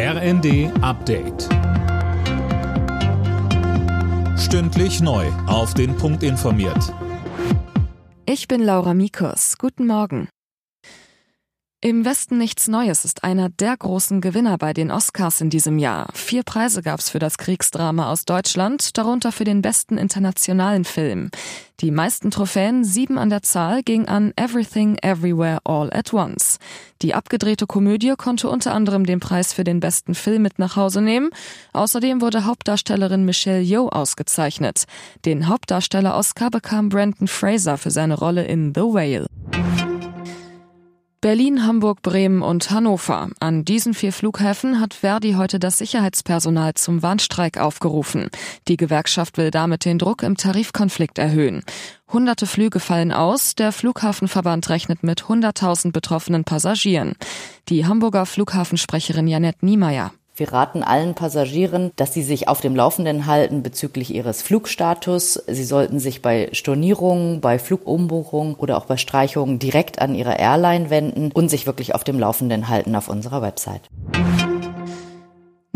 RND Update. Stündlich neu. Auf den Punkt informiert. Ich bin Laura Mikus. Guten Morgen. Im Westen nichts Neues ist einer der großen Gewinner bei den Oscars in diesem Jahr. Vier Preise gab's für das Kriegsdrama aus Deutschland, darunter für den besten internationalen Film. Die meisten Trophäen, sieben an der Zahl, ging an Everything Everywhere All at Once. Die abgedrehte Komödie konnte unter anderem den Preis für den besten Film mit nach Hause nehmen. Außerdem wurde Hauptdarstellerin Michelle Yeoh ausgezeichnet. Den Hauptdarsteller-Oscar bekam Brandon Fraser für seine Rolle in The Whale. Berlin, Hamburg, Bremen und Hannover. An diesen vier Flughäfen hat Verdi heute das Sicherheitspersonal zum Warnstreik aufgerufen. Die Gewerkschaft will damit den Druck im Tarifkonflikt erhöhen. Hunderte Flüge fallen aus. Der Flughafenverband rechnet mit 100.000 betroffenen Passagieren. Die Hamburger Flughafensprecherin Janette Niemeyer. Wir raten allen Passagieren, dass sie sich auf dem Laufenden halten bezüglich ihres Flugstatus. Sie sollten sich bei Stornierungen, bei Flugumbuchungen oder auch bei Streichungen direkt an ihre Airline wenden und sich wirklich auf dem Laufenden halten auf unserer Website.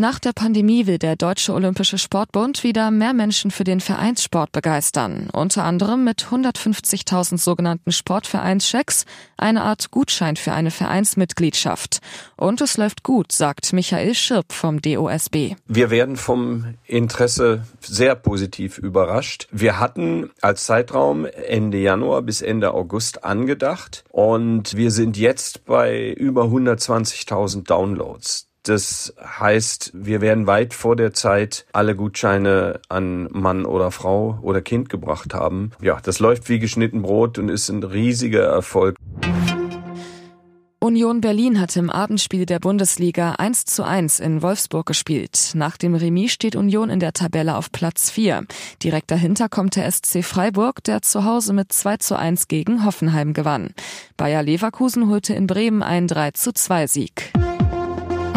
Nach der Pandemie will der Deutsche Olympische Sportbund wieder mehr Menschen für den Vereinssport begeistern. Unter anderem mit 150.000 sogenannten Sportvereinschecks, eine Art Gutschein für eine Vereinsmitgliedschaft. Und es läuft gut, sagt Michael Schirp vom DOSB. Wir werden vom Interesse sehr positiv überrascht. Wir hatten als Zeitraum Ende Januar bis Ende August angedacht und wir sind jetzt bei über 120.000 Downloads. Das heißt, wir werden weit vor der Zeit alle Gutscheine an Mann oder Frau oder Kind gebracht haben. Ja, das läuft wie geschnitten Brot und ist ein riesiger Erfolg. Union Berlin hat im Abendspiel der Bundesliga 1 zu 1 in Wolfsburg gespielt. Nach dem Remis steht Union in der Tabelle auf Platz 4. Direkt dahinter kommt der SC Freiburg, der zu Hause mit 2 zu 1 gegen Hoffenheim gewann. Bayer Leverkusen holte in Bremen einen 3 zu 2 Sieg.